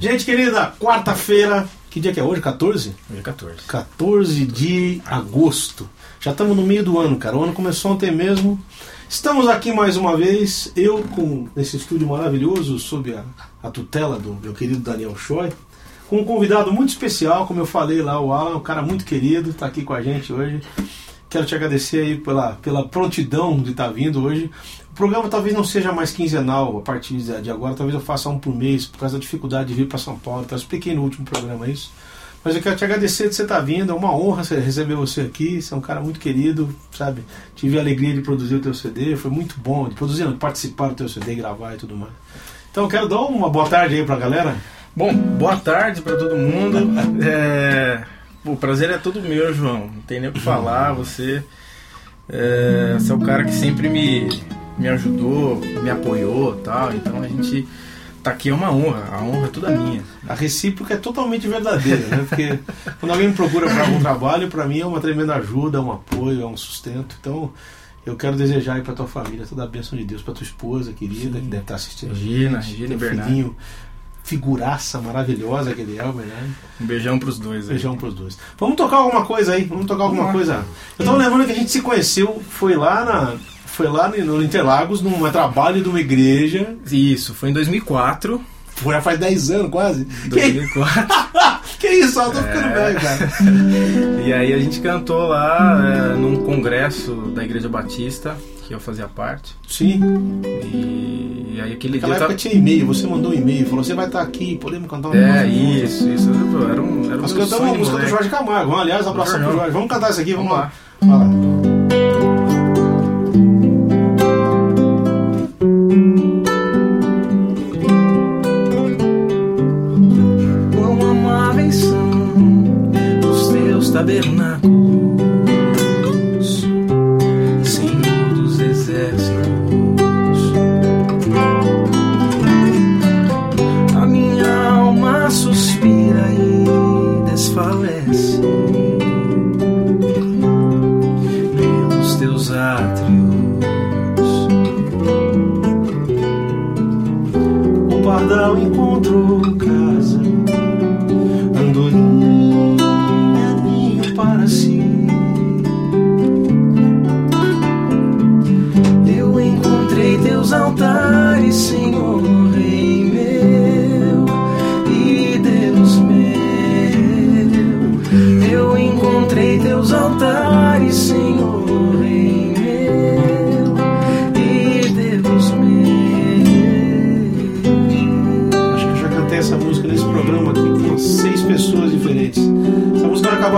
Gente querida, quarta-feira, que dia que é hoje? 14? Hoje é 14. 14 de agosto. Já estamos no meio do ano, cara. O ano começou ontem mesmo. Estamos aqui mais uma vez, eu com esse estúdio maravilhoso, sob a, a tutela do meu querido Daniel Choi, com um convidado muito especial, como eu falei lá, o Alan, um cara muito querido, está aqui com a gente hoje. Quero te agradecer aí pela, pela prontidão de estar tá vindo hoje. Programa talvez não seja mais quinzenal a partir de agora, talvez eu faça um por mês, por causa da dificuldade de vir para São Paulo. Então, eu expliquei no último programa isso. Mas eu quero te agradecer de você estar tá vindo, é uma honra receber você aqui, você é um cara muito querido, sabe? Tive a alegria de produzir o teu CD, foi muito bom, de produzir, de participar do teu CD, gravar e tudo mais. Então eu quero dar uma boa tarde aí pra galera. Bom, boa tarde para todo mundo. É... O prazer é todo meu, João. Não tem nem o que falar. Você, é... você é o cara que sempre me, me ajudou, me apoiou tal. Então a gente tá aqui é uma honra, a honra é toda minha. A recíproca é totalmente verdadeira, né? Porque quando alguém me procura para algum trabalho, para mim é uma tremenda ajuda, é um apoio, é um sustento. Então, eu quero desejar aí para tua família toda a bênção de Deus, para tua esposa querida, Sim. que deve estar assistindo. Regina, Regina Bernardo. Figuraça maravilhosa aquele Elber, né? Um beijão pros dois. Aí. Beijão pros dois. Vamos tocar alguma coisa aí? Vamos tocar alguma coisa. Eu tava lembrando que a gente se conheceu, foi lá na foi lá no Interlagos, num trabalho de uma igreja. Isso, foi em 2004. Foi já faz 10 anos quase. 2004. Que, que isso, eu tô ficando é... velho, cara. e aí a gente cantou lá é, num congresso da Igreja Batista, que eu fazia parte. Sim. E, e aí aquele Naquela dia. época tava... tinha e-mail, você mandou um e-mail, falou: você vai estar aqui, podemos cantar uma é, música. É, isso, isso. Era um, era Nós cantamos uma música do Jorge Camargo. Aliás, abraço pro Jorge. Vamos cantar isso aqui, vamos, vamos lá. lá. Vai lá. saber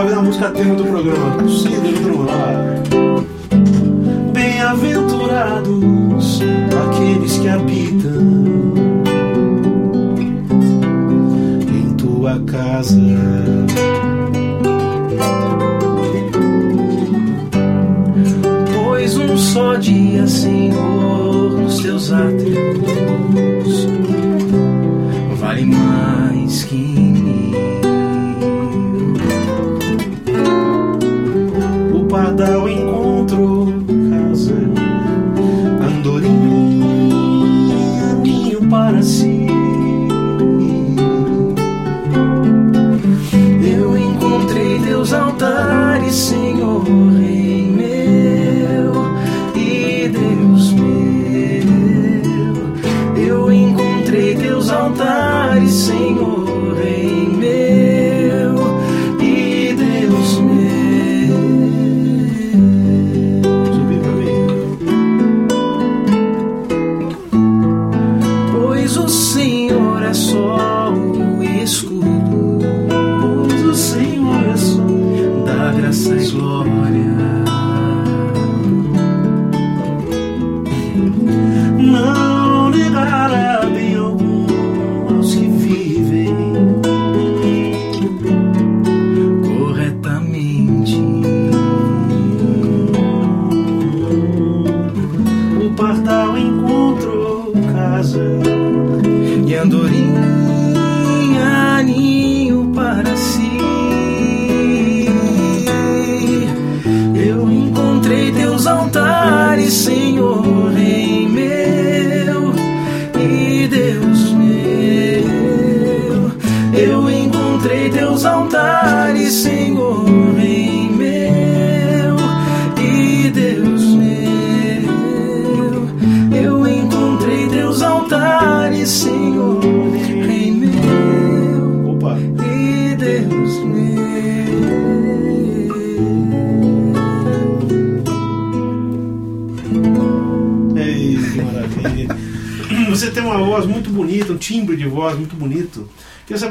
acaba vendo a música tema do programa. Sim, do Bem-aventurados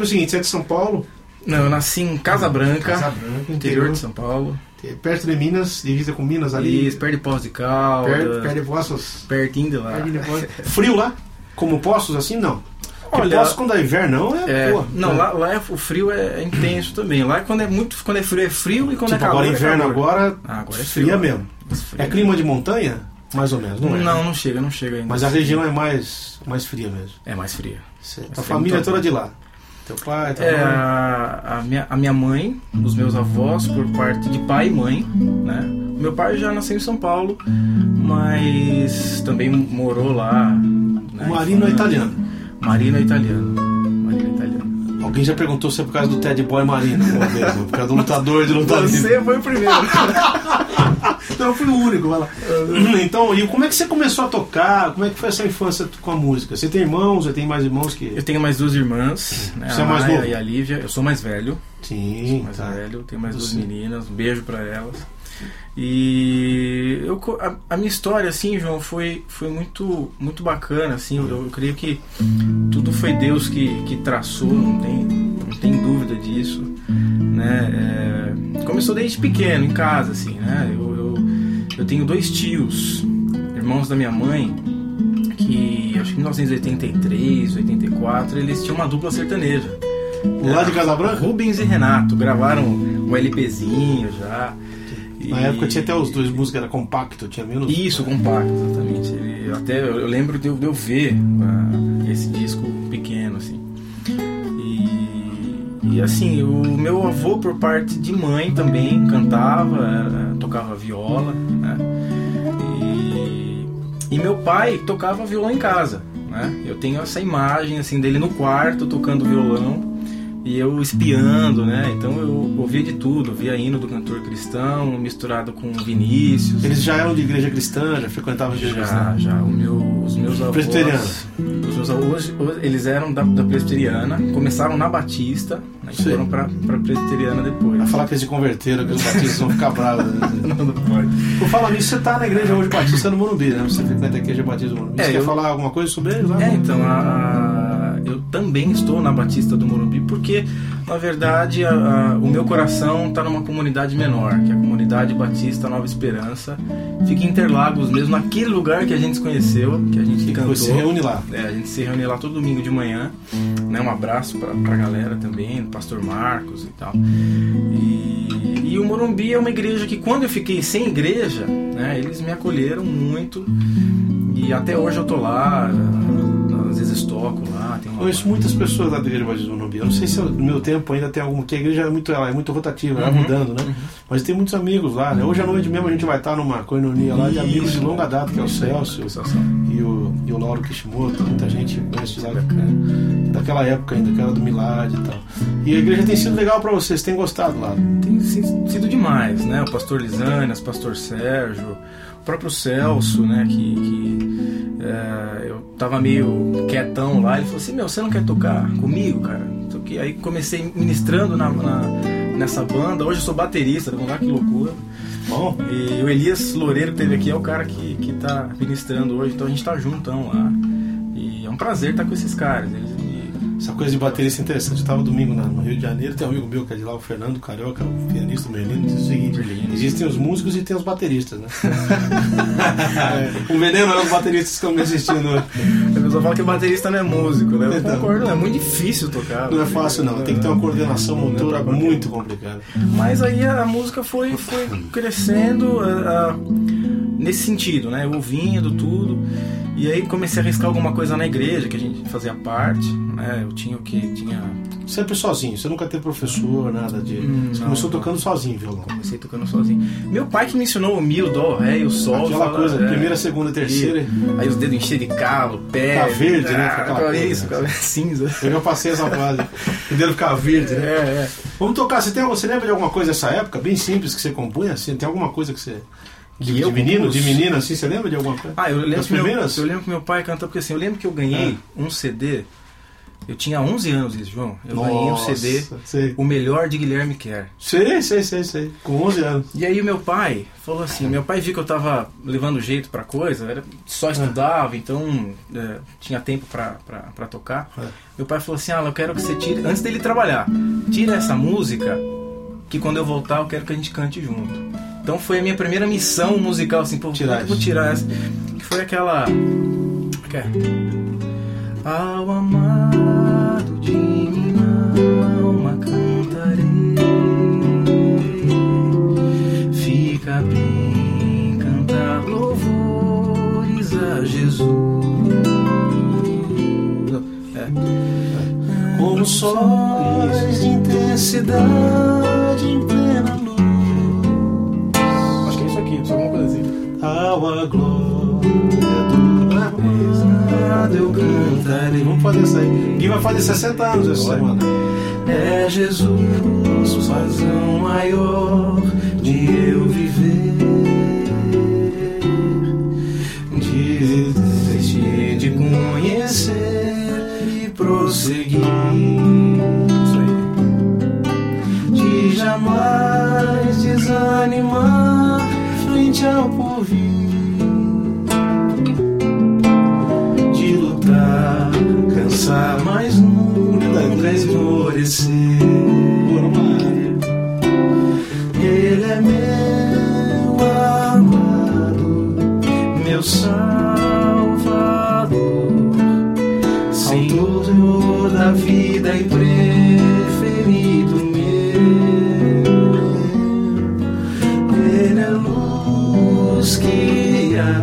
seguinte, você é de São Paulo? Não, eu nasci em Casa Branca, Casa Branca, interior de São Paulo. Perto de Minas, divisa com Minas ali. Isso, perto de Poços de Caldas. Perto, perto de Poços. Pertinho de lá. perto de Poços. Frio lá? Como Poços assim? Não. Porque Olha, Poços quando é inverno não é, É, pô. não, lá, lá é- o frio é, é intenso também. Lá quando é muito, quando é frio é frio e quando Tipo, é calor agora é inverno agora, Ah, agora é fria frio. mesmo. Frio. É clima de montanha? Mais ou menos, não é? Não, não chega, não chega ainda. Mas a região é mais, mais fria mesmo. é mais fria. Certo. A família é toda de lá. Teu pai, É, mãe. a, a minha, a minha mãe, os meus avós, por parte de pai e mãe, né? Meu pai já nasceu em São Paulo, mas também morou lá. Né? Marino é italiano. Marino é italiano. Marino é italiano. Alguém já perguntou se é por causa do Ted Boy Marino, uma vez, por causa do lutador de luta livre. Você foi o primeiro. Então eu fui o único, vai lá. Então, e como é que você começou a tocar? Como é que foi essa infância com a música? Você tem irmãos? Você tem mais irmãos que. Eu tenho mais duas irmãs, né? Você a é mais Maia novo? e a Lívia. Eu sou mais velho. Sim, mais tá. velho, tenho mais duas meninas, um beijo pra elas. E eu, a, a minha história, assim, João, foi, foi muito, muito bacana, assim, eu, eu creio que tudo foi Deus que, que traçou, não tem, não tem dúvida disso, né? É, começou desde pequeno, em casa, assim, né? Eu, eu, tenho dois tios, irmãos da minha mãe, que acho que em 1983, 84, eles tinham uma dupla sertaneja. Lá de Casa Branca? Rubens e Renato gravaram um LPzinho já. Na E- época tinha até os dois músicas, era compacto, tinha menos. Isso, compacto, exatamente. Ele, até eu, lembro de eu, de eu ver ah, esse disco E, assim, o meu avô, por parte de mãe, também cantava, era- tocava viola, né? E, e meu pai tocava violão em casa, né? Eu tenho essa imagem, assim, dele no quarto tocando violão e eu espiando, né? Então eu ouvia de tudo, ouvia hino do cantor cristão misturado com Vinícius. Eles já eram de igreja cristã, já frequentavam a igreja Já, cristã. já. Meu, os meus avós. Presbiteriano. Os meus avós, eles eram da, da presbiteriana, começaram na Batista, né, e foram pra, pra presbiteriana depois. Vai falar que eles se converteram, que os batistas vão ficar bravos. né? Não, não pode. Por falar nisso, você tá na igreja hoje batista no Morumbi, né? Você frequenta a igreja batista do Morumbi. É, você quer eu- falar alguma coisa sobre eles lá? É, então, a, a- também estou na Batista do Morumbi porque, na verdade, a- a- o meu coração está numa comunidade menor, que é a comunidade Batista Nova Esperança. Fica em Interlagos mesmo, naquele lugar que a gente se conheceu, que a gente Que cantou. se reúne lá. É, a gente se reúne lá todo domingo de manhã. Né, um abraço pra, pra galera também, do pastor Marcos e tal. E, e o Morumbi é uma igreja que quando eu fiquei sem igreja, né, eles me acolheram muito. E até hoje eu tô lá, vezes toco lá. Tem uma Conheço muitas pessoas da igreja batista do Morumbi. Eu não sei se no meu tempo ainda tem alguma, porque a igreja é muito, ela é muito rotativa, ela Uhum, mudando, né? Mas tem muitos amigos lá, né? Hoje à noite mesmo a gente vai estar numa coinonia lá de amigos de longa data, que é o Celso e o, e o Lauro Kishimoto, muita gente conhece lá daquela época ainda, que era do Milad e tal. E a igreja tem sido legal pra vocês, tem gostado lá. Tem si- sido demais, né? O pastor Lisânias, o pastor Sérgio, o próprio Celso, né? Que, que, é, eu tava meio quietão lá. Ele falou assim: Meu, você não quer tocar comigo, cara? Que- Aí comecei ministrando na, na- nessa banda. Hoje eu sou baterista, vamos lá que loucura. Bom, E o Elias Loureiro que teve aqui é o cara que, que tá ministrando hoje, então a gente tá juntão lá. E é um prazer estar com esses caras. Eles essa coisa de baterista é interessante. Eu tava domingo na- no Rio de Janeiro, tem um amigo meu que é de lá, o Fernando Carioca, o pianista Merlino, diz o seguinte: existem os músicos e tem os bateristas, né? o veneno é os bateristas que estão me assistindo hoje. A pessoa fala que baterista não é músico, né? Eu Então. concordo, é muito difícil tocar. Não é fácil não, tem que ter uma coordenação é motora muito complicada. Mas aí a música foi, foi crescendo. a- a- nesse sentido, né? Ouvindo tudo. E aí comecei a arriscar alguma coisa na igreja, que a gente fazia parte, né? Eu tinha o que? Tinha. Sempre sozinho, você nunca teve professor, nada de. Hum, você não, começou tocando sozinho, violão. Comecei tocando sozinho. Meu pai que me ensinou o mi, o dó, ré e o sol. Aquela fala, coisa, é, primeira, segunda, terceira. Aí os dedos enchiam de calo, pé. Fica verde, né? ah, Fica aquela coisa, isso, né? cinza. Eu já passei essa fase. O dedo ficava verde, É, né? é. Vamos tocar. Você, tem, você lembra de alguma coisa dessa época? Bem simples que você compunha? Assim, tem alguma coisa que você. De, de menino, de menina, assim, você lembra de alguma coisa? Ah, eu lembro, Das que meu, primeiras? eu lembro que meu pai cantou, porque assim, eu lembro que eu ganhei Ah. um CD. Eu tinha 11 anos, isso, João. Eu ganhei um CD, Sei. O Melhor de Guilherme Kerr. sei, sei, sei, sei. Com 11 anos. E aí meu pai falou assim, meu pai viu que eu tava levando jeito pra coisa, era, só estudava, então é, tinha tempo pra, pra, pra tocar. É. Meu pai falou assim, ah, eu quero que você tire, antes dele trabalhar, tira essa música, que quando eu voltar eu quero que a gente cante junto. Então foi a minha primeira missão musical, assim, pô, Tirar é vou tirar essa? Que foi aquela... que é? Ao amado de minha alma cantarei Fica bem cantar louvores a Jesus É. Como sóis de intensidade Ao a glória do Nada eu cantarei Vamos fazer isso aí. Gui vai fazer 60 anos essa semana. É Jesus, razão maior de eu viver, de de conhecer e prosseguir. De jamais desanimar frente ao porvir.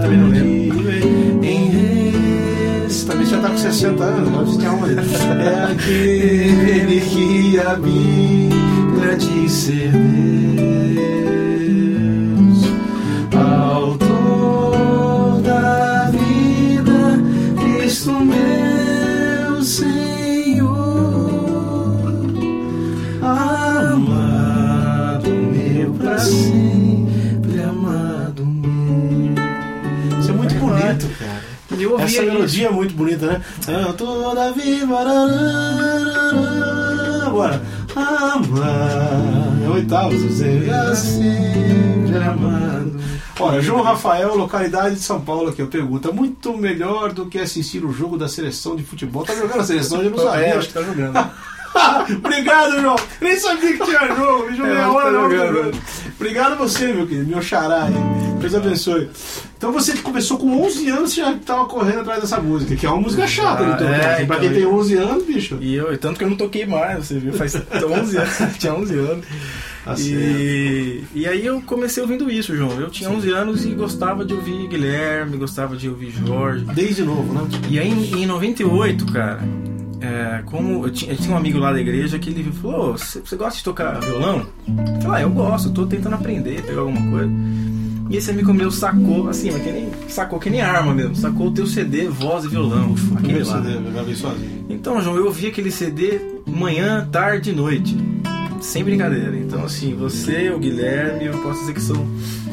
Também não lembro. em Também já tá com 60 anos, você tinha uma. é aquele que habita de ser Essa melodia é muito bonita, né? Eu toda viva. Agora. Amar. É oitavo, você sempre amado. Olha, João Rafael, localidade de São Paulo, aqui, eu pergunta: muito melhor do que assistir o jogo da seleção de futebol? Tá jogando a seleção, não sabia. É, acho que tá jogando. Obrigado, João. Nem sabia que tinha jogo. Me joguei É, a hora, tá jogando. Obrigado a você, meu querido, meu xará aí. Deus abençoe. Então você que começou com 11 anos, já estava correndo atrás dessa música, que é uma música chata, Ah, então, é, pra então, quem tem eu- 11 anos, bicho. E eu, tanto que eu não toquei mais, você viu, faz 11 anos, tinha 11 anos. Tá E, e aí eu comecei ouvindo isso, João. Eu tinha 11 anos e gostava de ouvir Guilherme, gostava de ouvir Jorge. Desde novo, né? E aí em, em 98, cara, é, como eu tinha, eu tinha um amigo lá da igreja que ele falou: "Ô, você gosta de tocar violão? Eu falei, ah, eu gosto, eu tô tentando aprender, pegar alguma coisa. E esse amigo meu sacou, assim, mas que nem, sacou que nem arma mesmo, sacou o teu CD, voz e violão, aquele lá. CD, eu gravei sozinho. Então, João, eu ouvi aquele CD manhã, tarde e noite. Sem brincadeira. Então, assim, você, o Guilherme, eu posso dizer que são.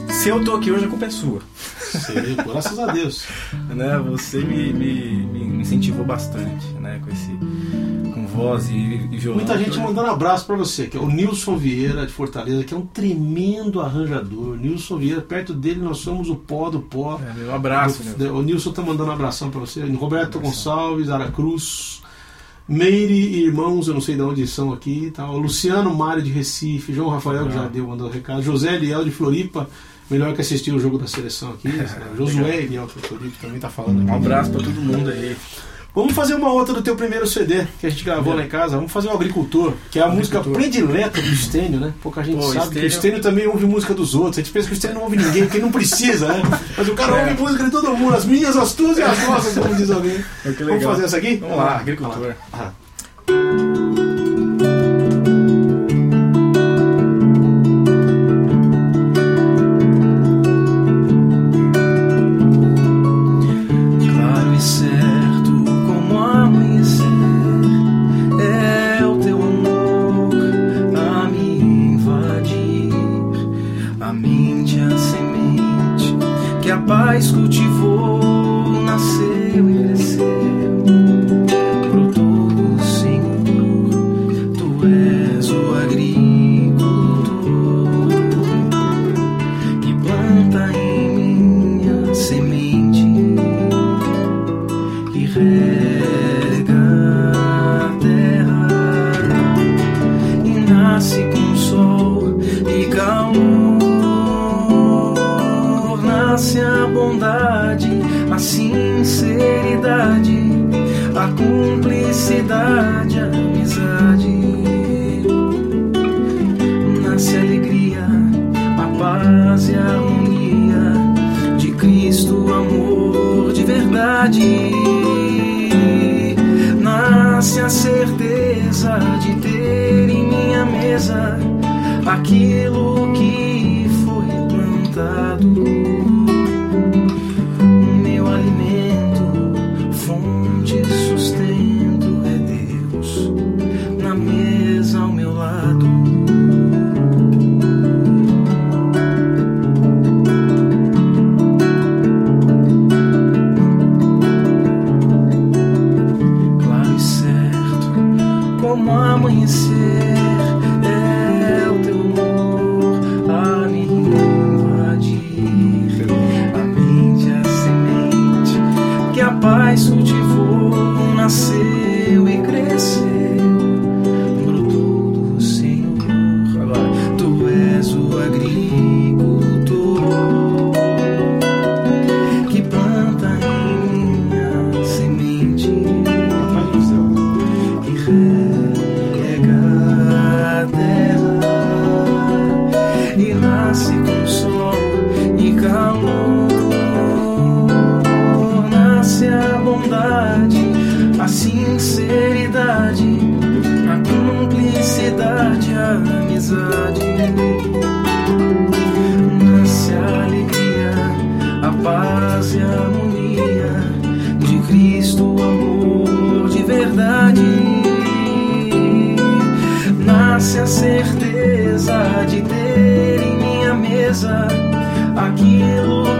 Se eu tô aqui hoje, a culpa é sua. Sei, graças a Deus. Né? Você me, me, me incentivou bastante, né? Com esse. Voz e, e violão. Muita gente Então, mandando abraço pra você, que é o Nilson Vieira de Fortaleza, que é um tremendo arranjador. Nilson Vieira, perto dele nós somos o pó do pó. É, meu abraço, meu. O Nilson tá mandando um abração pra você. Roberto Gonçalves, Aracruz, Meire e irmãos, eu não sei de onde são aqui. Tá? O Luciano Mário de Recife, João Rafael que já deu, mandou recado. José Eliel de Floripa, melhor que assistir o jogo da seleção aqui. Josué Eliel de Floripa também tá falando Um abraço pra todo mundo aí. Vamos fazer uma outra do teu primeiro CD que a gente gravou É. lá em casa. Vamos fazer o Agricultor, que é a música predileta do Stênio, né? Pouca gente Pô, sabe que o Stênio- Stênio também ouve música dos outros. A gente pensa que o Stênio não ouve ninguém, porque não precisa, né? Mas o cara É. ouve música de todo mundo, as minhas, as tuas e as nossas, como diz alguém. É, Vamos fazer essa aqui? Vamos lá, agricultor. Ah. Cumplicidade, a amizade. Nasce alegria, a paz e a harmonia de Cristo, amor de verdade. Nasce a certeza de ter em minha mesa aquilo certeza de ter em minha mesa aquilo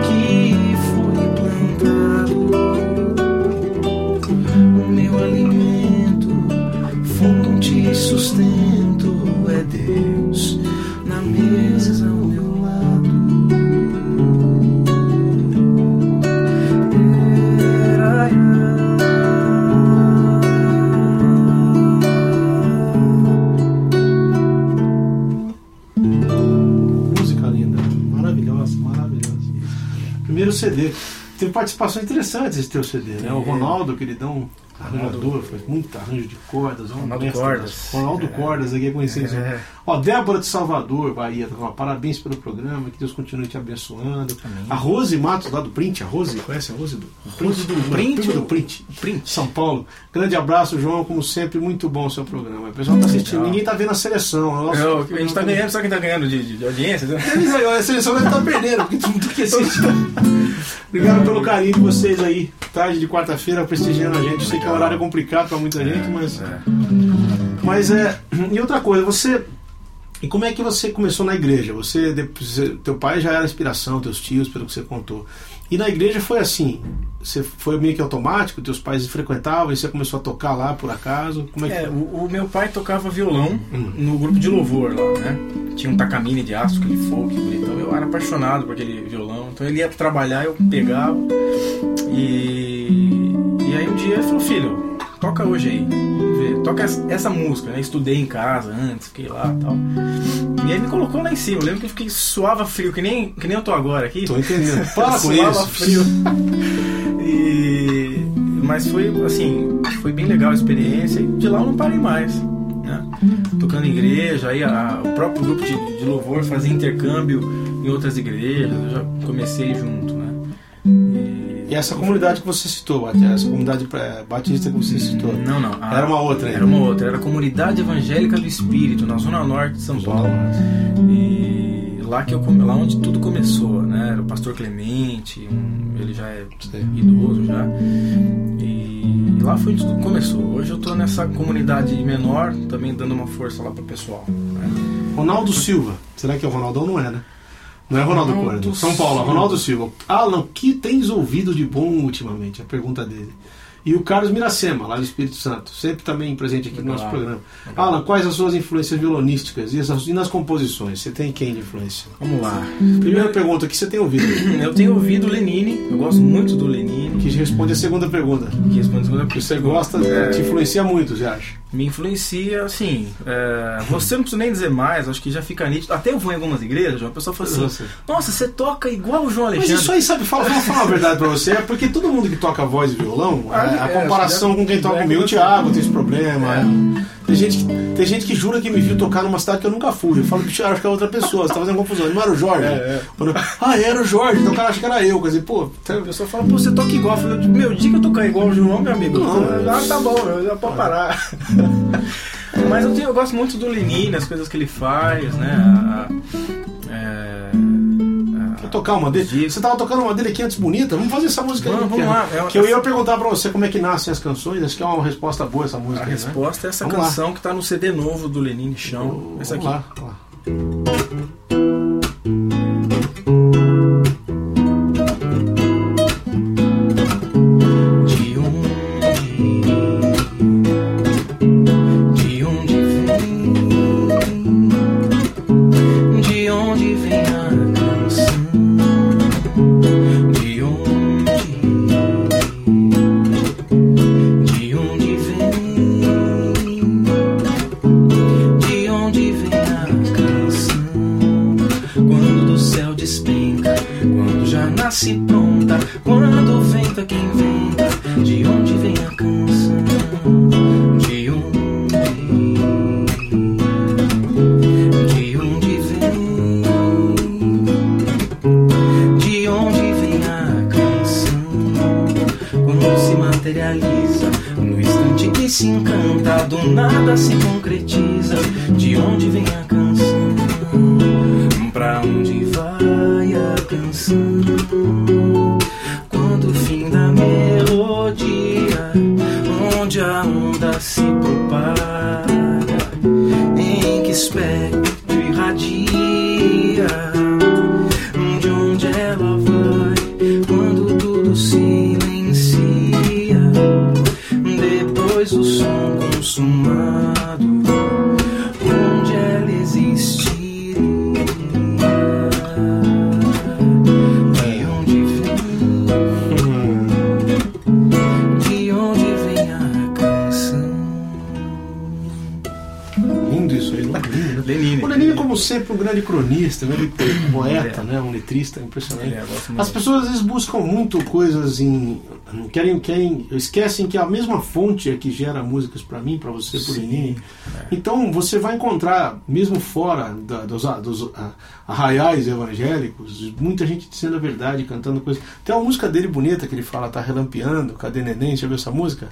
CD. Teve participações interessantes esse teu CD, né? O Ronaldo, queridão, arranjador, faz muito arranjo de cordas. é um Ronaldo Cordas. das- Ronaldo É. Cordas, aqui é conhecido. É. Ó, Débora de Salvador, Bahia, tá parabéns pelo programa, que Deus continue te abençoando. Amém. A Rose Matos, lá do Print, a Rose, conhece a Rose do Rose do Print prima do Print. Print. São Paulo. Grande abraço, João, como sempre, muito bom o seu programa. O pessoal tá assistindo, Legal. ninguém tá vendo a seleção. Nossa, É, a gente tá ganhando, só quem tá ganhando de, de, de audiência. né? A seleção deve estar perdendo, porque todo mundo que assiste. Obrigado pelo carinho de vocês aí. Tarde de quarta-feira prestigiando a gente. Eu sei que é um horário complicado pra muita gente, mas. É. Mas é. E outra coisa, você. E como é que você começou na igreja? Você, teu pai já era inspiração, teus tios, pelo que você contou. E na igreja foi assim. Você foi meio que automático, teus pais frequentavam e você começou a tocar lá por acaso. Como é que É, o, o meu pai tocava violão Hum. no grupo de louvor lá, né? Tinha um Takamine de aço, aquele folk bonitão. Eu era apaixonado por aquele violão. Então ele ia trabalhar, eu pegava. E, e aí um dia ele falou, filho, toca hoje aí. Vamos ver. Toca essa, música, né? Estudei em casa antes, fiquei lá e tal. E aí me colocou lá em cima. Eu lembro que eu fiquei suava frio, que nem, que nem eu tô agora aqui. Tô entendendo. Para com Suava isso. frio. E mas foi assim, foi bem legal a experiência e de lá eu não parei mais. Né? Tocando em igreja, aí a- o próprio grupo de, de louvor fazia intercâmbio em outras igrejas, eu já comecei junto, né? E- essa comunidade que você citou, essa comunidade eh, batista que você citou. Não, não. a- Era uma outra ainda. Era uma outra. Era a Comunidade Evangélica do Espírito, na Zona Norte de São Paulo. E lá, que eu, lá onde tudo começou, né? Era o pastor Clemente, um- ele já é idoso já. E lá foi onde tudo começou. Hoje eu tô nessa comunidade menor, também dando uma força lá pro pessoal. né? Ronaldo Silva. Será que é o Ronaldão? Não é, né? Não é Ronaldo, Ronaldo Córdoba. São Paulo, Silva. Ronaldo Silva. Alan, o que tens ouvido de bom ultimamente? A pergunta dele. E o Carlos Miracema, lá do Espírito Santo, sempre também presente aqui no Legal. nosso programa. Legal. Alan, quais as suas influências violonísticas e, essas- e nas composições? Você tem quem de influência? Vamos lá. Primeira pergunta, o que você tem ouvido? Eu tenho ouvido o Lenine, eu gosto muito do Lenine. Que responde a segunda pergunta. Que responde a segunda Que você gosta, É. te influencia muito, você acha? Me influencia, assim. é, você não precisa nem dizer mais, acho que já fica nítido. Até eu vou em algumas igrejas, uma pessoa fala assim: Você. Nossa, você toca igual o João Mas Alexandre. isso aí, sabe, fala, vou falar a verdade pra você, é porque todo mundo que toca voz e violão, Ah, a, a é, comparação com quem toca é comigo, o. Thiago tem esse problema. É. é. Tem, gente que, tem gente que jura que me viu tocar numa cidade que eu nunca fui. Eu falo, bicho, acho que é outra pessoa, você tá fazendo confusão. Não era o Jorge? É, é. Ah, era o Jorge, então o cara acha que era eu. Quer dizer, pô, tá- A pessoa fala, pô, você toca igual. Eu falei, meu, dia que eu tocar igual o João, meu amigo. Não, ah, tá bom, já pode parar. Mas eu, tenho- eu gosto muito do Lenine, as coisas que ele faz, né? A- a- é, tocar uma dele? Você tava tocando uma dele aqui antes bonita? Vamos fazer essa música aí. Vamos, lá. É Que eu ia perguntar pra você como é que nascem as canções. Acho que é uma resposta boa essa A música. aí, né? resposta é essa Vamos lá. canção que tá no CD novo do Lenine Chão. Essa aqui. Lá, lá. Como sempre, um grande cronista, um grande poeta, né? um letrista impressionante. É, As pessoas às vezes buscam muito coisas em. Querem, querem, esquecem que a mesma fonte é que gera músicas para mim, para você, por Sim, Lenine. Então você vai encontrar, mesmo fora da- dos, dos arraiais evangélicos, muita gente dizendo a verdade, cantando coisas. Tem uma música dele bonita que ele fala, tá relampeando, cadê neném? Já viu essa música?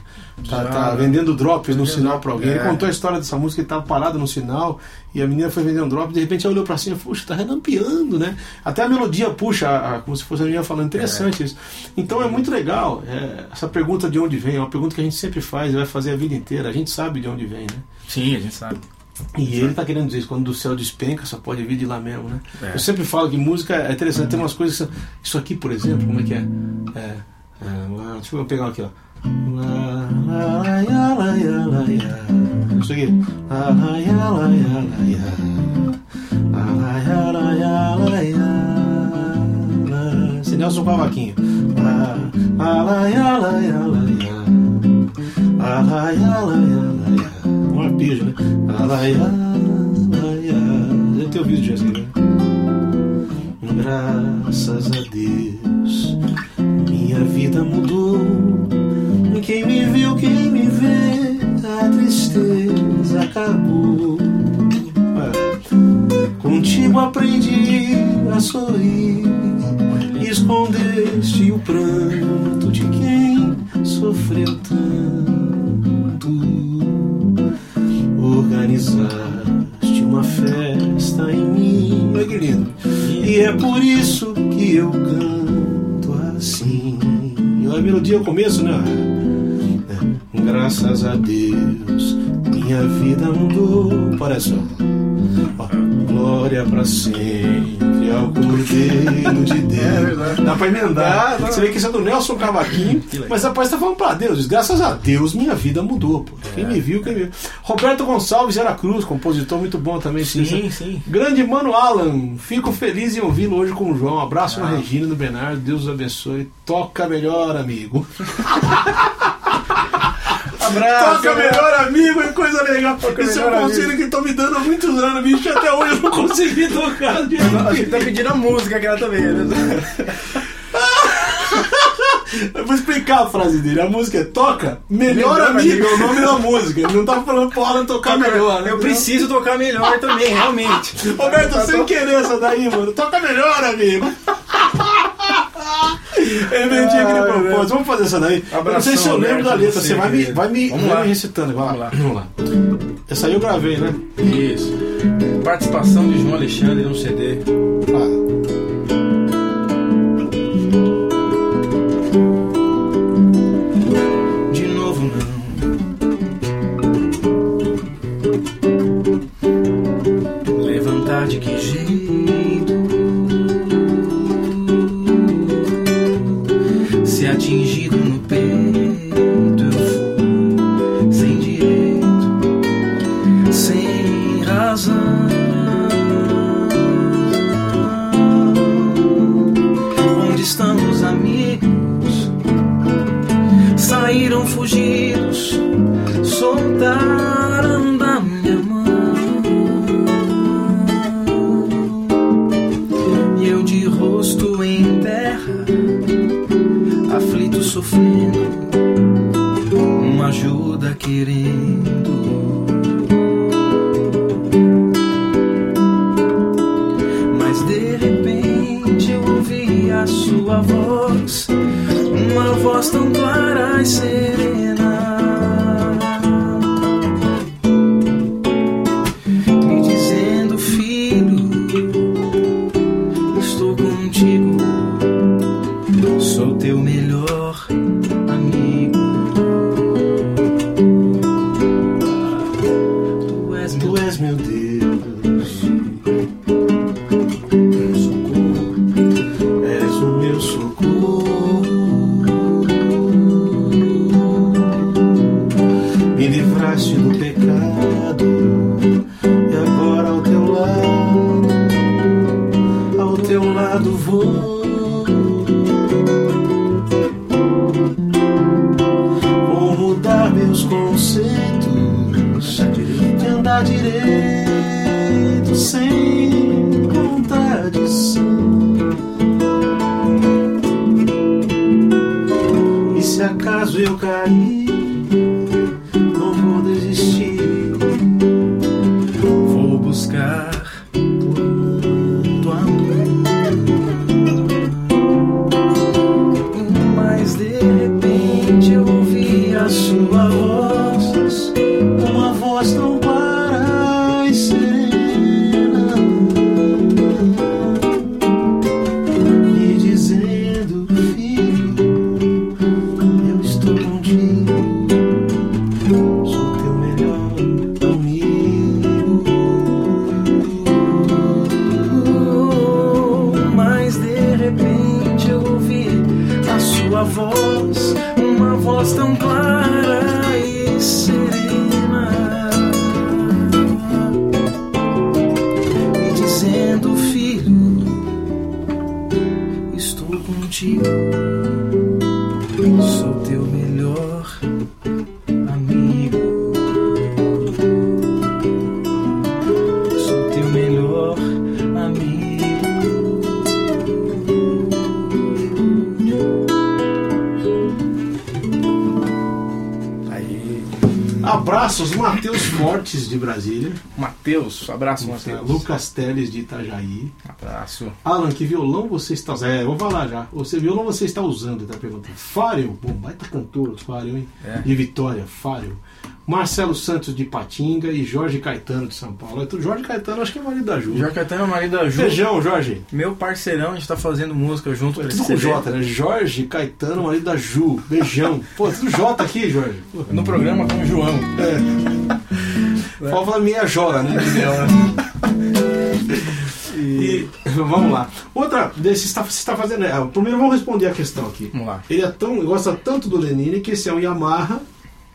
Tá, Já. tá vendendo drops no Já. sinal para alguém. Ele É. contou a história dessa música, ele tava parado no sinal e a menina foi vender um drop, de repente ela olhou para cima e falou, puxa, tá relampeando, né? Até a melodia puxa, a- a- como se fosse a menina falando, interessante isso. Então é muito legal. é, essa pergunta de onde vem é uma pergunta que a gente sempre faz e vai fazer a vida inteira. A gente sabe de onde vem, né? Sim, a gente sabe. E ele tá querendo dizer isso, quando do céu despenca, só pode vir de lá mesmo, né? É. Eu sempre falo que música é interessante, tem umas coisas que são... Isso aqui, por exemplo, como é que é? É, é, deixa eu pegar aqui, ó. Isso aqui. Esse Nelson ya, lá, ya. Um arpejo, né? Deve ter ouvido já aqui, né? Graças a Deus, minha vida mudou. Quem me viu, quem me vê, a tristeza acabou. É. Contigo aprendi a sorrir, escondeste o pranto de quem sofreu tanto. Organizaste uma festa em mim, Olha e é por isso que eu canto assim. A melodia é o começo, né? É. Graças a Deus, minha vida mudou. Parece, ó. ó glória pra sempre ao Cordeiro de Deus. Dá pra emendar. Você vê que isso é do Nelson Cavaquinho, mas rapaz tá falando pra Deus. Graças a Deus, minha vida mudou. Pô. Quem me viu, quem me viu. Roberto Gonçalves era Cruz, compositor muito bom também. Sim, sim. Grande Mano Alan, fico feliz em ouvi-lo hoje com o João. Abraço na Regina do Bernardo, Deus os abençoe. Toca melhor, amigo. Abraço. Toca melhor amigo, é coisa legal. Toca Esse é um conselho amigo. que estão me dando há muitos anos, bicho. Até hoje eu não consegui tocar. Acho que tá pedindo a música aquela também, né? Eu vou explicar a frase dele. A música é Toca Melhor, Melhor Amigo, Amigo. é o nome da música. Ele não tá falando pro Alan tocar melhor. né? Eu preciso tocar melhor também, realmente. Roberto, sem querer essa daí, mano. Toca melhor, amigo. Eu vendi aquele Ai, propósito. Vamos fazer essa daí. eu não sei se eu Abração, lembro da Roberto, letra. você, vai me, vai me, Vamos vai lá. me recitando. Vai lá. Vamos Vamos lá. Essa aí eu gravei, né? Isso. Participação de João Alexandre num CD. Ah. Soltaram Abraço, Matheus. Lucas Teles de Itajaí. Abraço. Alan, que violão você está usando? É, vou falar já. Você violão você está usando? Tá perguntando. Fário, bom, baita cantor, Fário, hein? É. De Vitória, Fário. Marcelo Santos de Patinga e Jorge Caetano de São Paulo. Tu- Jorge Caetano, acho que é marido da Ju. Jorge Caetano é o marido da Ju. Beijão, Jorge. Meu parceirão, a gente tá fazendo música junto. É tudo com CD. J, né? Jorge Caetano, marido da Ju. Beijão. Pô, tudo J aqui, Jorge. No programa com o João. É. Falta meia Jora, né? E vamos lá. Outra, desse está, você está fazendo. é, Primeiro vamos responder a questão aqui. Vamos lá. Ele é tão, gosta tanto do Lenine que esse é um Yamaha,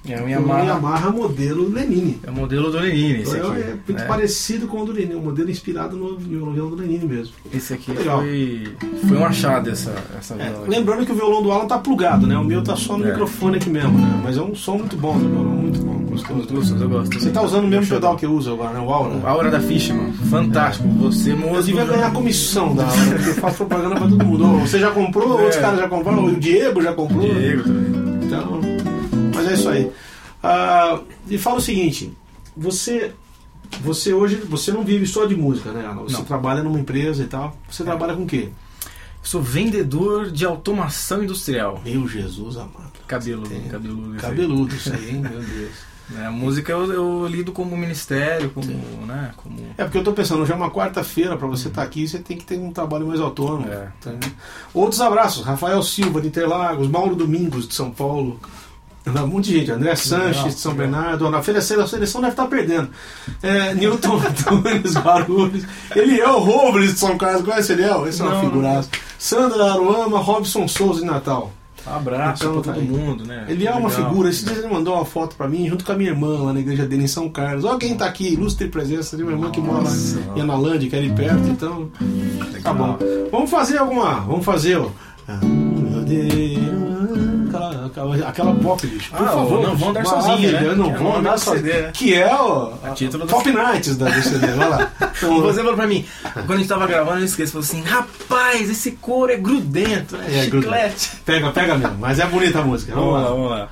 É um um Yamaha. Yamaha modelo Lenine. É o modelo do Lenine, esse Então, aqui. é muito né? parecido com o do Lenine, um modelo inspirado no violão do Lenine mesmo. Esse aqui Legal. foi, foi um achado, essa, essa É, lembrando que o violão do Alan tá plugado, né? O meu tá só no É. microfone aqui mesmo, né? Mas é um som muito bom do violão, muito Gostoso, eu gosto. Você tá usando o mesmo pedal que eu uso agora, né? O Aura. Aura da Fishman, fantástico. Você Eu moço. devia ganhar comissão da Aura, porque eu faço propaganda pra todo mundo. Você já comprou, É. outros caras já compraram, o Diego já comprou. Diego também. Então, mas é isso aí. Ah, e fala o seguinte, você você hoje você não vive só de música, né? Você Não. trabalha numa empresa e tal. Você trabalha com o quê? Sou vendedor de automação industrial. Meu Jesus amado. Cabelo, cabeludo. aí. Cabeludo isso aí, hein? Meu Deus. Né, A música eu, eu lido como ministério, como, né, como... É porque eu tô pensando, já é uma quarta-feira, pra você estar aqui, você tem que ter um trabalho mais autônomo. É. tá? Outros abraços, Rafael Silva de Interlagos, Mauro Domingos de São Paulo. Um monte de gente, André Sanches de São legal. Bernardo, na feira a seleção deve estar perdendo. É, Newton Antunes Guarulhos, Eliel Robles de São Carlos, conhece Eliel? Esse é uma figuraça. Sandra Aruama, Robson Souza de Natal. Abraço Então, pra tá todo aí. mundo, né? Ele é uma Legal. figura. Esse dia ele mandou uma foto pra mim, junto com a minha irmã, lá na igreja dele em São Carlos. Olha quem tá aqui, ilustre presença de minha irmã que mora Nossa. em Analândia, que é ali perto, então. Tá bom. Vamos fazer alguma. Vamos fazer, ó. Aquela, aquela, aquela pop, bicho. Por Ah, favor. o Não Vão Andar bicho. Sozinho, né? Não Que vão andar do sozinho. CD, né? Que é o. A título do Pop Nights da, do CD. Vai lá. Então, Você falou pra mim, quando a gente tava gravando, eu esqueci, falou assim, rapaz, esse couro é grudento, é, É, chiclete. pega, pega mesmo. Mas é bonita a música. Vamos lá. vamos lá.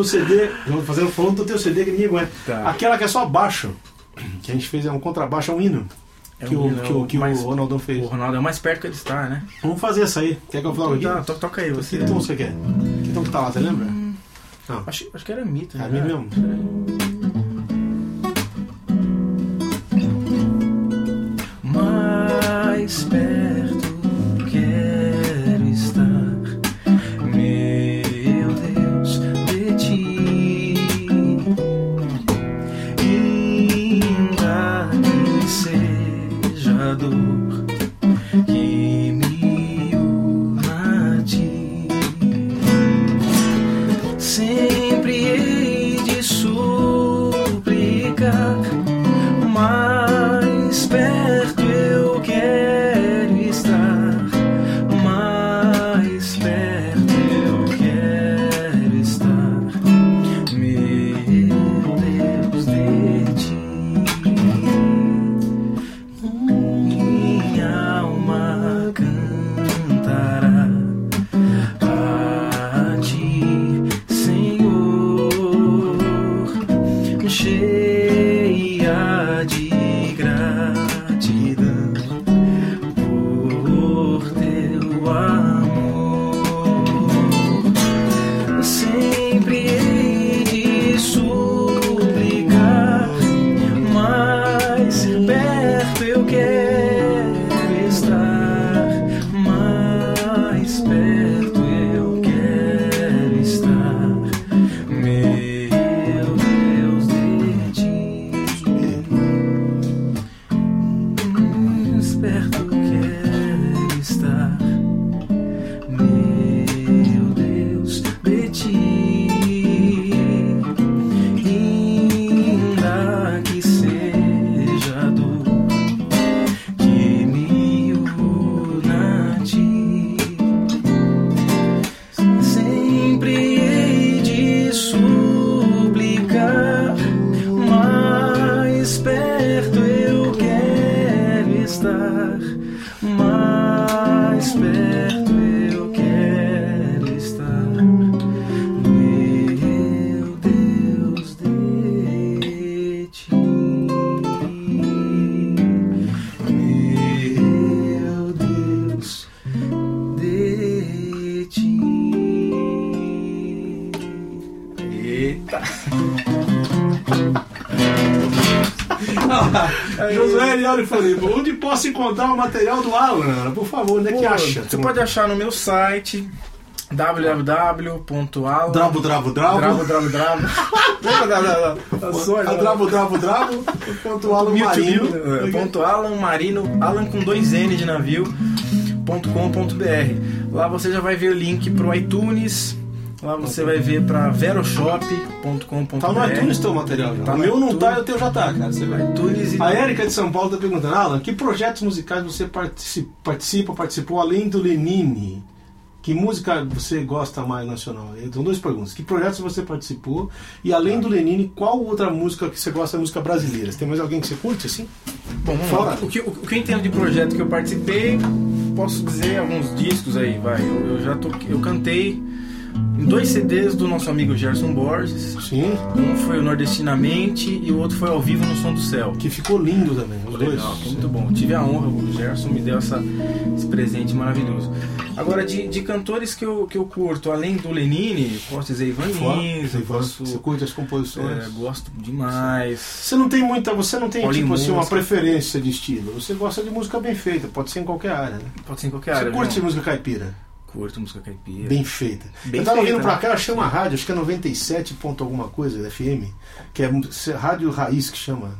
No CD. Fazendo falando do teu CD que ninguém aguenta. Tá. Aquela que é só baixo. Que a gente fez é um contrabaixo, é um hino. É que um o, hino, que, o, que mais- o Ronaldão fez. O Ronaldo é mais perto que ele está, né? Vamos fazer essa aí. Quer que eu fale aqui? Tá, to- toca aí, você. Que tom você quer? Que tom que tá lá, você lembra? Não. Acho, acho que era mito, É né? a mim mesmo. Josué Eliori Floripa, onde posso encontrar o material do Alan? Por favor, onde é que acha? Você pode achar no meu site www.alan Drabo, drabo, drabo. Drabo, drabo, drabo. Drabo, drabo, drabo. Ponto Alan Marino. ponto Alan Marino, Alan com dois N de navio, ponto com, ponto br. Lá você já vai ver o link pro iTunes, lá você vai ver pra veroshop.com.br. Tá no iTunes teu material já. Tá o meu não tá e o teu já tá, cara. Você vai. iTunes e A Érica de São Paulo tá perguntando, Alan, que projetos musicais você partici- participa, participou além do Lenine? Que música você gosta mais nacional? São duas perguntas. Que projetos você participou? E além do Lenine, qual outra música que você gosta música brasileira? Você tem mais alguém que você curte assim? Bom, vamos Fora. lá. O que, o que eu entendo de projeto que eu participei, posso dizer alguns discos aí, vai. Eu, eu já toquei, eu cantei dois CDs do nosso amigo Gerson Borges. Sim. Um foi o Nordestinamente e o outro foi ao vivo no Som do Céu. Que ficou lindo também, os dois. Legal, muito bom. Tive a honra, o Gerson me deu essa, esse presente maravilhoso. Agora, de, de cantores que eu, que eu curto, além do Lenine, posso dizer Ivan Lins, eu posso, Você curte as composições? é, gosto demais. Você não tem muita, você não tem Paulinho tipo assim uma preferência de estilo. Você gosta de música bem feita, pode ser em qualquer área, né? Pode ser em qualquer Você área. curte João. música caipira, Curto música caipira. bem feita. Bem eu tava feita, vindo pra né? cá, achei uma rádio, acho que é 97 ponto alguma coisa, FM, que é rádio raiz que chama.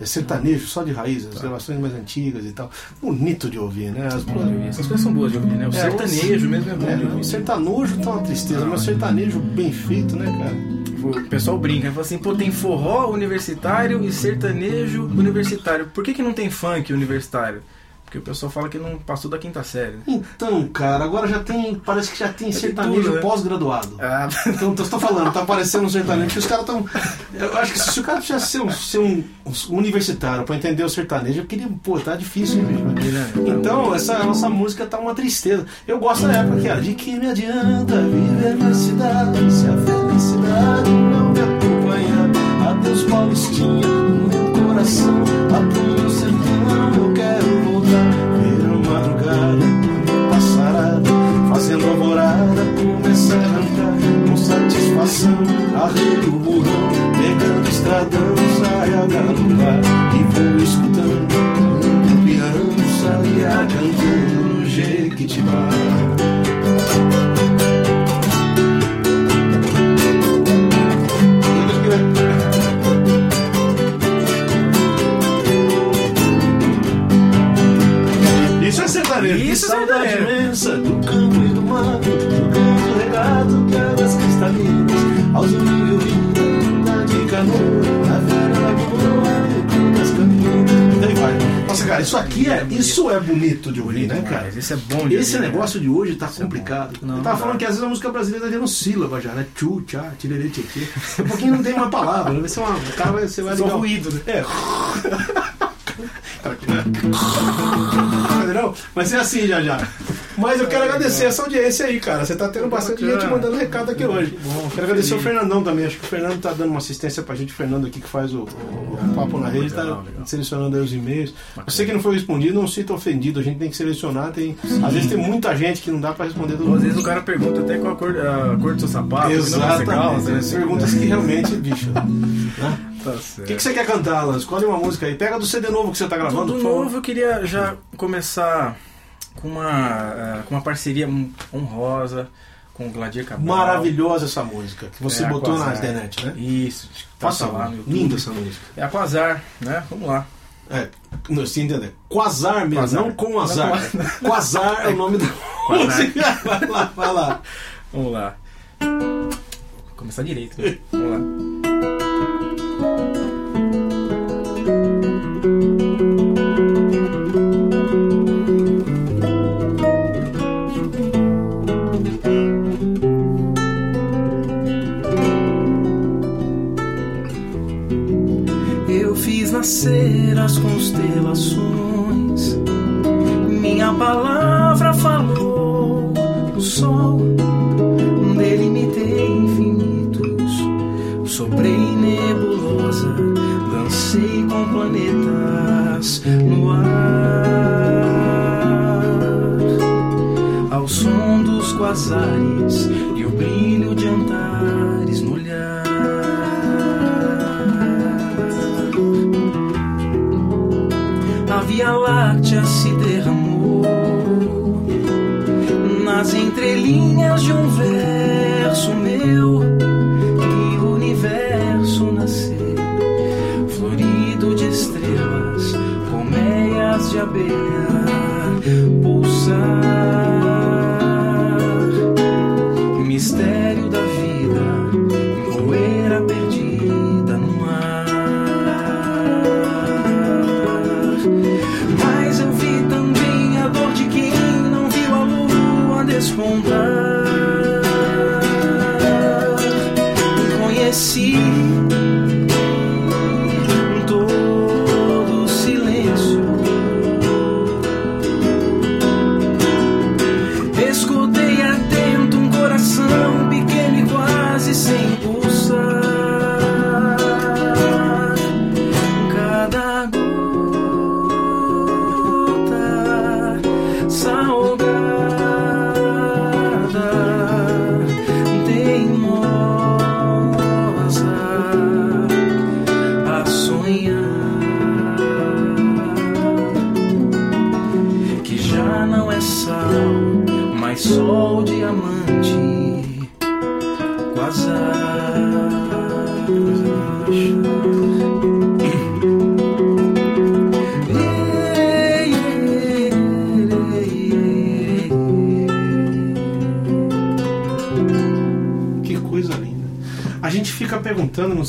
É sertanejo, só de raiz, Tá. as gravações mais antigas e tal. Bonito de ouvir, né? As Essas coisas são boas de ouvir, né? O É, sertanejo mesmo é bom É, de o sertanojo tá uma tristeza, mas sertanejo bem feito, né, cara? O pessoal brinca, fala assim, pô, tem forró universitário e sertanejo universitário. Por que, que não tem funk universitário? Porque o pessoal fala que não passou da quinta série. né? Então, cara, agora já tem. Parece que já tem tem sertanejo tudo, né? pós-graduado. Ah, Então, eu tô falando, tá aparecendo um sertanejo que os caras estão. Eu acho que se o cara precisa ser um, ser um, universitário pra entender o sertanejo, eu queria. Pô, tá difícil, bicho. Então, essa nossa música tá uma tristeza. Eu gosto da época que era de que me adianta viver na cidade se a felicidade não me acompanha. Adeus, Paulistinha, no meu coração, lá pro meu fazendo alvorada, começa a cantar com satisfação. Arreio o burrão, pegando estradão, sai a galogar e vou escutando o piano, saia cantando no Jequitibá. Isso é sertanejo. Isso é saudade sertanejo. imensa do campo e do mato, do canto regado que águas cristalinas, aos vinda de canoa, na lagoa, das caminhas. Daí vai. Nossa, cara, isso aqui é, isso é bonito de ouvir, né, cara? Esse é bom de Esse né? negócio de hoje tá Isso é complicado. Eu tava falando que às vezes a música brasileira tá tendo sílaba já, né? Tchu, tchá, tirerê, tchê, Um pouquinho não tem uma palavra, vai ser uma. O cara vai, você vai Só ruído, né? É. Entendeu? Vai ser assim já já. Mas eu quero agradecer essa audiência aí, cara. Você tá tendo bastante gente mandando recado aqui hoje. quero agradecer o. Fernandão também. Acho que o Fernando tá dando uma assistência pra gente. O Fernando aqui que faz o, o Papo na Rede, tá selecionando aí os e-mails. Você que não foi respondido, não se sinta ofendido. A gente tem que selecionar. Tem, às vezes tem muita gente que não dá pra responder todo às vezes o cara pergunta até qual a cor, a cor do seu sapato. ser Exatamente. calça, né? Perguntas que realmente, bicho. né? Tá O certo. que, que você quer cantar, Alan? Escolhe uma música aí. Pega do CD novo que você tá gravando. Do favor. novo eu queria já começar com uma, eh, com uma parceria honrosa com o Gladir Cabral. Maravilhosa essa música que você É, botou na internet, né? Isso. Tá Faça lá no YouTube. linda essa música. É Aquazar, né? Vamos lá. É, não, você entendeu? Quasar mesmo, Quasar. não com Não azar. com Quasar é o nome da música. Vai lá, vai lá. Vamos lá. Vou começar direito. Né? Vamos lá. Nascer as constelações. Minha palavra falou o sol. Delimitei infinitos. Soprei nebulosa. Dancei com planetas no ar. Ao som dos quasares de abelha pulsar. Mistério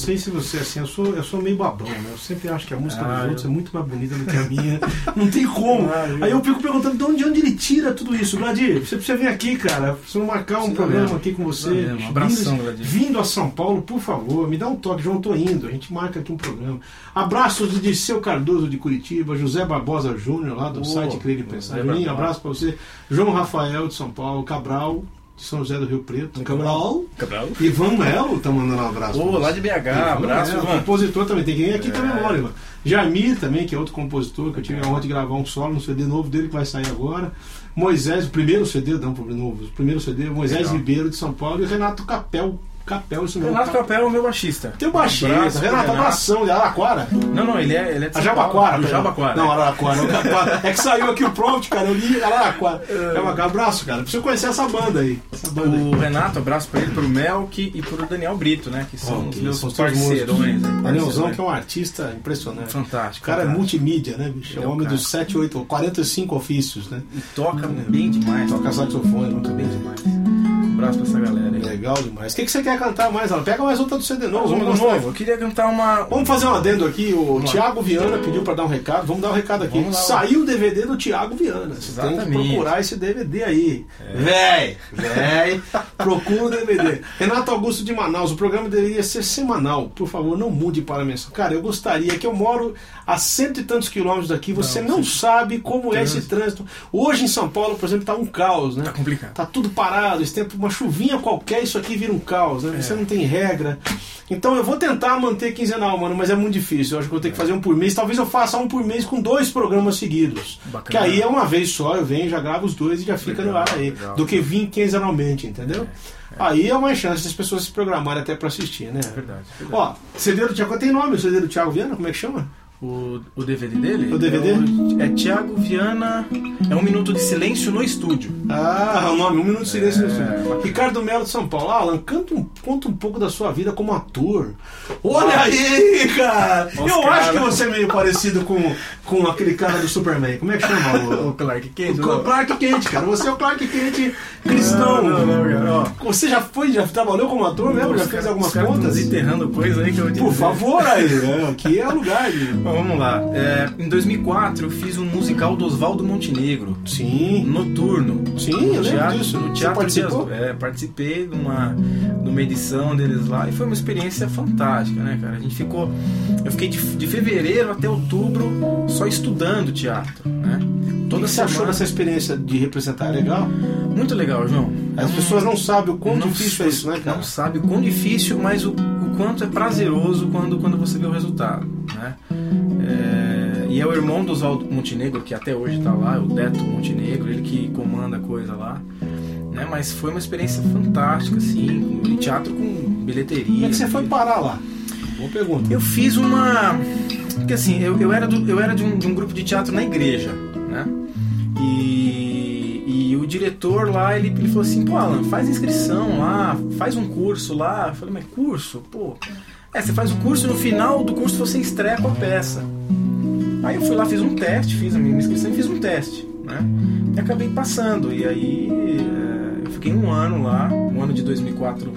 sei se você assim, eu sou, eu sou meio babão, né? Eu sempre acho que a música Ah, dos outros eu- é muito mais bonita do que a minha. Não tem como. Ah, eu- Aí eu fico perguntando de onde, de onde ele tira tudo isso. Gladir, você precisa vir aqui, cara. Precisa marcar um Precisa programa mesmo. aqui com você. Um abração, vindo, Gladir. vindo a São Paulo, por favor, me dá um toque, João, tô indo. A gente marca aqui um programa. Abraços de Dirceu Cardoso de Curitiba, José Barbosa Júnior, lá do Ô, site Crer e Pensar. Barbosa. abraço pra você. João Rafael de São Paulo, Cabral de São José do Rio Preto. Cabral. Cabral. Ivan Melo tá mandando um abraço. Ô, lá de BH, Ivan abraço, Melo, Ivan. compositor também, tem que vir aqui É. também memória, Ivan. Jamir também, que é outro compositor, que eu tive a honra de gravar um solo no CD novo dele que vai sair agora. Moisés, o primeiro CD, não, o novo, o primeiro CD, Moisés Legal. Ribeiro de São Paulo e o Capel. Capel, isso mesmo. Renato Capel é o meu baixista. Tem o baixista, Abraço pro Renato Abração, de Araraquara. Não, não, ele é, ele é de A São Jabaquara. Paulo. Jabaquara. Não, Araraquara. o Jabaquara. É que saiu aqui o prompt, cara. Eu li Araraquara. Jabaquara. Abraço, cara. Preciso conhecer essa banda aí. Essa banda aí. O Renato, abraço pra ele, pro Melk e pro Daniel Brito, né? Que são Ó, os meus são os teus parceirões. músicos. né, Danielzão, que é um artista impressionante. Fantástico. O cara é fantástico. multimídia, né, bicho? É Ele o é o homem cara. dos 7, 8, 45 ofícios, né? E toca bem demais. Toca saxofone, muito bem. bem demais. Um abraço pra essa galera aí. Legal demais. O que, que você quer cantar mais? Alan? Pega mais outra do CD novo. Vamos, novo. Eu queria cantar uma. Vamos fazer um adendo aqui. O lá. Thiago Viana pediu para dar um recado. Vamos dar um recado aqui. Lá. Saiu o DVD do Thiago Viana. Você tem que procurar esse DVD aí. Véi, véi, procura o DVD. Renato Augusto de Manaus, o programa deveria ser semanal. Por favor, não mude para mensagem. Cara, eu gostaria que eu moro a cento e tantos quilômetros daqui. Você não, Não, sabe como é esse trânsito. Hoje em São Paulo, por exemplo, tá um caos, né? Tá complicado. Tá tudo parado, esse tempo, uma chuvinha qualquer, isso aqui vira um caos, né? É. Você não tem regra. Então eu vou tentar manter quinzenal, mano, mas é muito difícil. Eu acho que vou ter que fazer um por mês. Talvez eu faça um por mês com dois programas seguidos. Bacana. Que aí é uma vez só, eu venho, já gravo os dois e já fica Legal, no ar aí. legal. Do que vir quinzenalmente, entendeu? Aí é uma chance das pessoas se programarem até pra assistir, né? É verdade. é verdade. Ó, CD do Thiago, tem nome o CD do Thiago Viana? Como é que chama? O, o DVD dele? O DVD? É, o- é Tiago Viana. É um minuto de silêncio no estúdio. Ah, o nome, um minuto de silêncio É, no estúdio. Ricardo Melo de São Paulo. Alan, canta um, conta um pouco da sua vida como ator. Olha aí, cara! Os Eu cara. acho que você é meio parecido com, com aquele cara do Superman. Como é que chama? O O, Clark Kent. o Clark Kent, cara. Você é o Clark Kent cristão. Não, não, não, cara. Ó, Você já foi, já trabalhou como ator mesmo? Já fez algumas contas? desenterrando coisa aí que eu Por favor, aí. aqui é o lugar de. Bom, vamos lá. É, em 2004 eu fiz um musical do Oswaldo Montenegro. Sim. Noturno. Sim, eu teatro, disso. No Você teatro participou? de- é, participei de uma, de uma edição deles lá e foi uma experiência fantástica, né, cara? A gente ficou. Eu fiquei de, de fevereiro até outubro só estudando teatro, né? O que Toda você achou dessa experiência de representar? É legal? Muito legal, João. As pessoas não sabem o quão não difícil é isso, né, cara? Não sabe o quão difícil, mas o, o quanto é prazeroso quando, quando você vê o resultado, né? É, e é o irmão do Oswaldo Montenegro, que até hoje está lá, o Deto Montenegro, ele que comanda a coisa lá. Né? Mas foi uma experiência fantástica, assim, e teatro com bilheteria. Como é que você foi e- parar lá? Boa pergunta. eu fiz uma. Porque assim, eu, eu era, do, eu era de, um, de um grupo de teatro na igreja, né? E, e o diretor lá, ele, ele falou assim: pô, Alan, faz inscrição lá, faz um curso lá. Eu falei, mas curso? Pô. É, você faz o curso e no final do curso você estreia com a peça. Aí eu fui lá, fiz um teste, fiz a minha inscrição e fiz um teste, né? E acabei passando. E aí é, eu fiquei um ano lá, um ano de 2004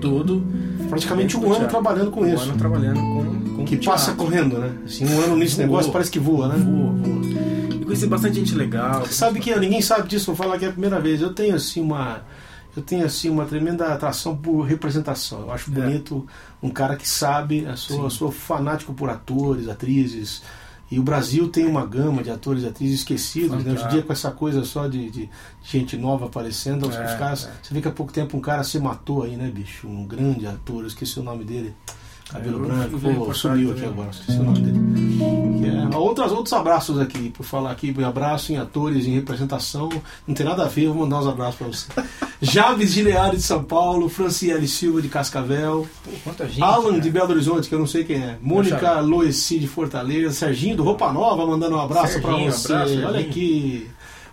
todo. Praticamente um ano teatro. trabalhando com Um isso. ano trabalhando com, com Que passa teatro. correndo, né? Assim, um ano nesse Voou. negócio parece que voa, né? Voa, voa. E conheci bastante gente legal. Sabe que ninguém sabe disso, vou falar aqui a primeira vez. Eu tenho assim uma. Eu tenho assim uma tremenda atração por representação. Eu acho É. bonito um cara que sabe, eu sou, eu sou fanático por atores, atrizes. E o Brasil tem uma gama de atores e atrizes esquecidos. Né? Hoje em dia, com essa coisa só de, de gente nova aparecendo, os, É, os caras. é. Você vê que há pouco tempo um cara se matou aí, né, bicho? Um grande ator, eu esqueci o nome dele. Cabelo É, branco, pô, sumiu aqui agora, esqueci o nome dele. Que é, outras, outros abraços aqui, por falar aqui, um abraço em atores, em representação. Não tem nada a ver, vou mandar uns abraços pra você. Javes Gileari de São Paulo, Franciele Silva de Cascavel, Pô, gente. Alan cara. de Belo Horizonte, que eu não sei quem é, Mônica. Loeci de Fortaleza, Serginho do Roupa Nova mandando um abraço pra Serginho, você. abraço, Olha aqui.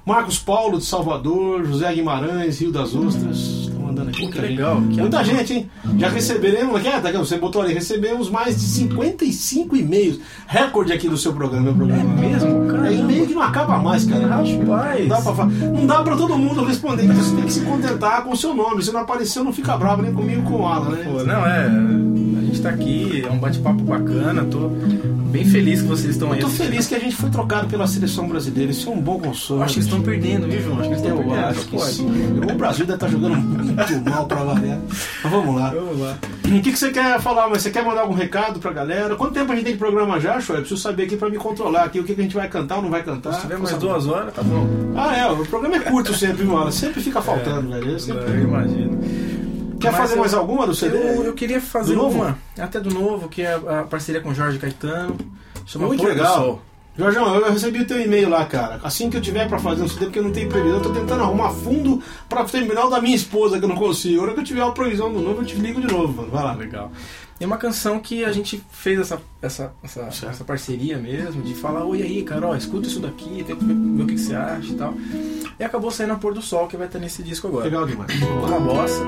Marcos Paulo de Salvador, José Guimarães, Rio das Ostras, estão mandando aqui. Muita gente. legal, que muita gente, hein? Já receberemos aqui, tá aqui, você botou ali, recebemos mais de 55 e-mails. Recorde aqui do seu programa, meu programa. É mesmo? Caramba. É e-mail que não acaba mais, cara. Rapaz. Não dá pra, não dá pra todo mundo responder, então você tem que se contentar com o seu nome. Se não apareceu, não fica bravo nem comigo com o Alan, né? Pô, não, é. A gente tá aqui, é um bate-papo bacana, tô bem feliz que vocês estão aí. Eu tô feliz que a gente foi trocado pela seleção brasileira. Isso é um bom consolo. Acho que eles estão perdendo, viu, João? Acho que eles estão perdendo. acho que sim. O Brasil deve estar jogando muito mal pra variar. Mas vamos lá. Vamos lá. O que, que você quer falar? Mas você quer mandar algum recado pra galera? Quanto tempo a gente tem de programa já, Shoy? Eu preciso saber aqui pra me controlar aqui o que, que a gente vai cantar ou não vai cantar. Se tiver mais Sabe? duas horas, tá bom. Ah, é. O programa é curto sempre, viu, Alan? Sempre fica faltando, velho. Eu sempre- Eu imagino. Quer Mas fazer eu- mais alguma do CD? Eu, eu queria fazer Do novo? uma, até do novo, que é a parceria com Jorge Caetano. Chama Muito Pôr do legal. Sol. Jorjão, eu recebi o teu e-mail lá, cara. Assim que eu tiver pra fazer um CD, porque eu não tenho previsão, eu tô tentando arrumar fundo pra terminar o da minha esposa, que eu não consigo. A hora que eu tiver a previsão do novo, eu te ligo de novo, mano. Vai lá. Legal. É uma canção que a gente fez essa, essa, essa, Certo. essa parceria mesmo, de falar, oi aí, Carol, escuta isso daqui, vê, vê- vê o que, que você acha e tal. E acabou saindo a Pôr do Sol, que vai estar nesse disco agora. Legal demais. Uma bossa.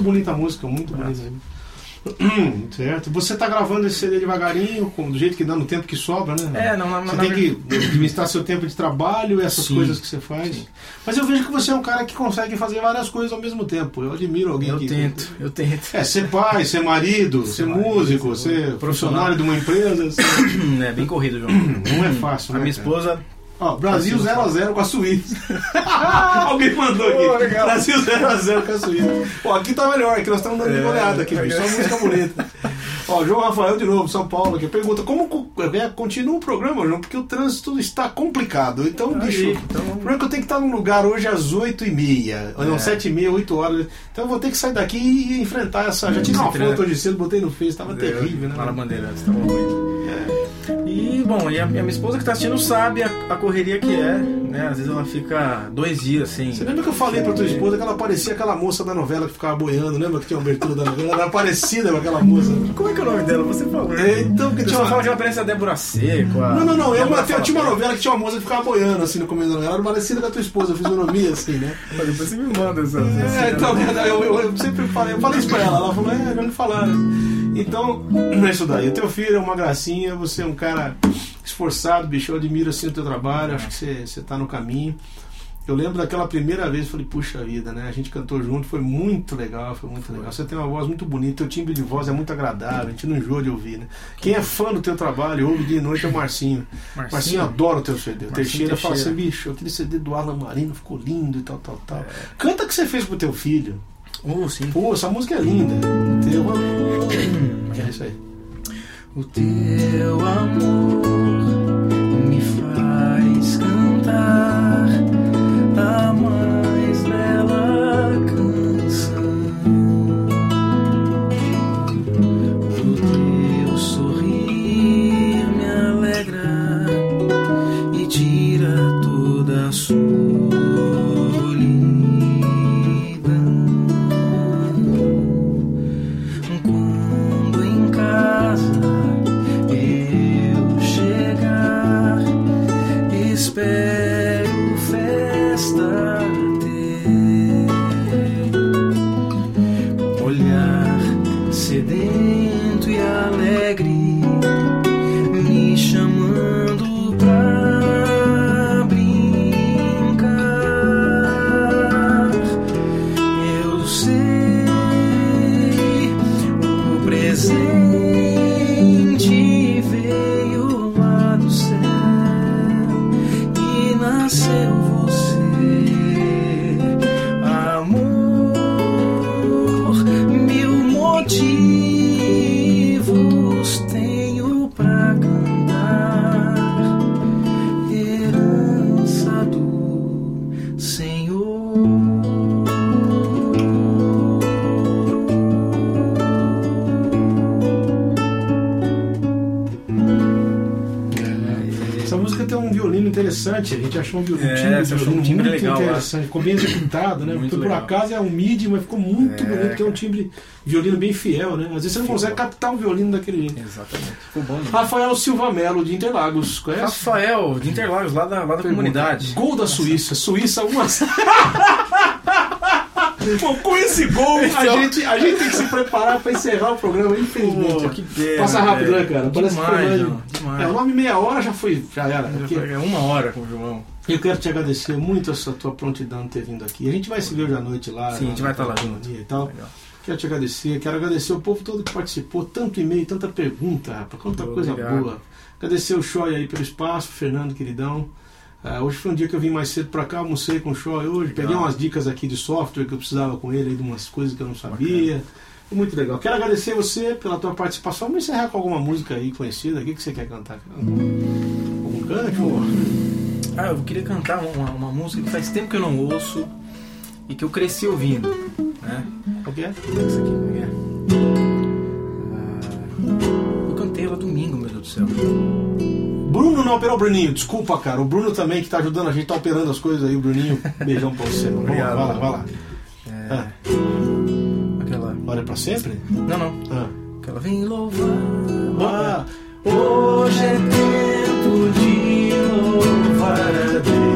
Muito bonita a música, muito bonita. certo. Você tá gravando esse CD devagarinho, com- do jeito que dá no tempo que sobra, né? É, não, na, Você na, tem que administrar seu tempo de trabalho, essas Sim. coisas que você faz. Mas eu vejo que você é um cara que consegue fazer várias coisas ao mesmo tempo. Eu admiro alguém Eu que. tento, eu tento. É, ser pai, ser marido, ser, Ser marido, músico, ser ser profissional. de uma empresa. ser- É bem corrido, João. Não é fácil, A né? minha cara? Ó, Brasil Assim, 0x0 com a Suíça. Alguém mandou aqui. Pô. Brasil 0x0 com a Suíça. Pô, aqui tá melhor, aqui nós estamos dando de É, goleada aqui, bicho. Só música bonita. Ó, João Rafael de novo, São Paulo, aqui. Pergunta, como co- é, continua o programa, João? Porque o trânsito está complicado. Então, Aí, bicho, então- o problema é que eu tenho que estar num lugar hoje às 8h30. Ou não, É. 7h30, 8 horas. Então eu vou ter que sair daqui e enfrentar essa. Já tirei uma Você treina. foto hoje cedo, botei no Face, tava terrível, né? Na Bandeirantes, tava ruim. E, bom, e a, e a minha esposa que tá assistindo sabe a, a correria que é, né? Às vezes ela fica dois dias assim. Você lembra que eu falei pra tua esposa que ela parecia aquela moça da novela que ficava boiando? Lembra que tinha uma abertura da novela? Ela era parecida com aquela moça. Como é que é o nome dela? Você falou. É, então, que tinha uma... falo que ela parece a Débora Seco. a- Não, não, não. Eu, Débora eu tinha uma novela que tinha uma moça que ficava boiando assim no começo da novela. Ela era parecida com a tua esposa, a fisionomia assim, né? Mas Depois você me manda essa. É, então, eu, eu- eu sempre falei, eu falei isso pra ela. Ela falou, é, me falaram. Então, é isso daí. O teu filho é uma gracinha, você é um cara esforçado, bicho. Eu admiro assim o teu trabalho, acho que você, você tá no caminho. Eu lembro daquela primeira vez, falei, puxa vida, né? A gente cantou junto, foi muito legal, foi muito legal. Você tem uma voz muito bonita, teu timbre de voz é muito agradável, a gente não enjoa de ouvir, né? Quem é fã do teu trabalho, ouve dia e noite é o Marcinho. Marcinho. Marcinho adora o teu CD. O Marcinho Teixeira fala assim, Teixeira. bicho, aquele CD do Alan Marino ficou lindo e tal, tal, tal. É. Canta o que você fez pro teu filho. Oh, sim. Pô, essa música é linda. Teu amor. É isso aí. O teu amor violino interessante, a gente achou um violino, É, um timbre, achou um timbre muito legal lá. interessante, ficou bem executado, né? Muito Porque por legal. acaso é um MIDI, mas ficou muito É, bonito, tem um cara. timbre violino bem fiel, né? Às vezes você não consegue captar um violino daquele jeito. Exatamente. Ficou bom. Né? Rafael Silva Melo, de Interlagos, conhece? Rafael, de Interlagos, lá da, lá da comunidade. Gol da Suíça. Suíça 1 a 0. Bom, com esse gol, Esse a gente, a gente tem que se preparar para encerrar o programa, infelizmente. Pô, que pena, Passa rápido, né, cara? Parece que Demais, mais- João, demais. É, o nome meia hora já foi, já era. Já Porque foi- É uma hora com o João. eu quero te agradecer muito essa tua prontidão de ter vindo aqui. A gente vai se ver hoje à noite lá. Sim, a gente vai estar lá junto e tal. Legal. Quero te agradecer, quero agradecer o povo todo que participou, tanto e-mail, tanta pergunta, rapaz, quanta Pô, coisa obrigado. boa. Agradecer o Choi aí pelo espaço, Fernando, queridão. Ah, hoje foi um dia que eu vim mais cedo pra cá, almocei com o Choi hoje, peguei umas dicas aqui de software que eu precisava com ele, aí, de umas coisas que eu não sabia. Foi muito legal. Quero agradecer você pela tua participação. Vamos encerrar com alguma música aí conhecida. O que, que você quer cantar? Algum canto? Ah, eu queria cantar uma, uma música que faz tempo que eu não ouço e que eu cresci ouvindo. Né? Qual que é? Essa aqui, como é que é? Ah, eu cantei ela domingo, meu Deus do céu. Bruno não, pera o Bruninho, desculpa, cara. O Bruno também que tá ajudando a gente, tá operando as coisas aí. O Bruninho, beijão pra você. Obrigado. Vamos vai lá. Vai lá. É... Ah. Aquela. Olha pra sempre? Não, não. Ah. Aquela. Vem louvar. Ah. Hoje é tempo de louvar a Deus.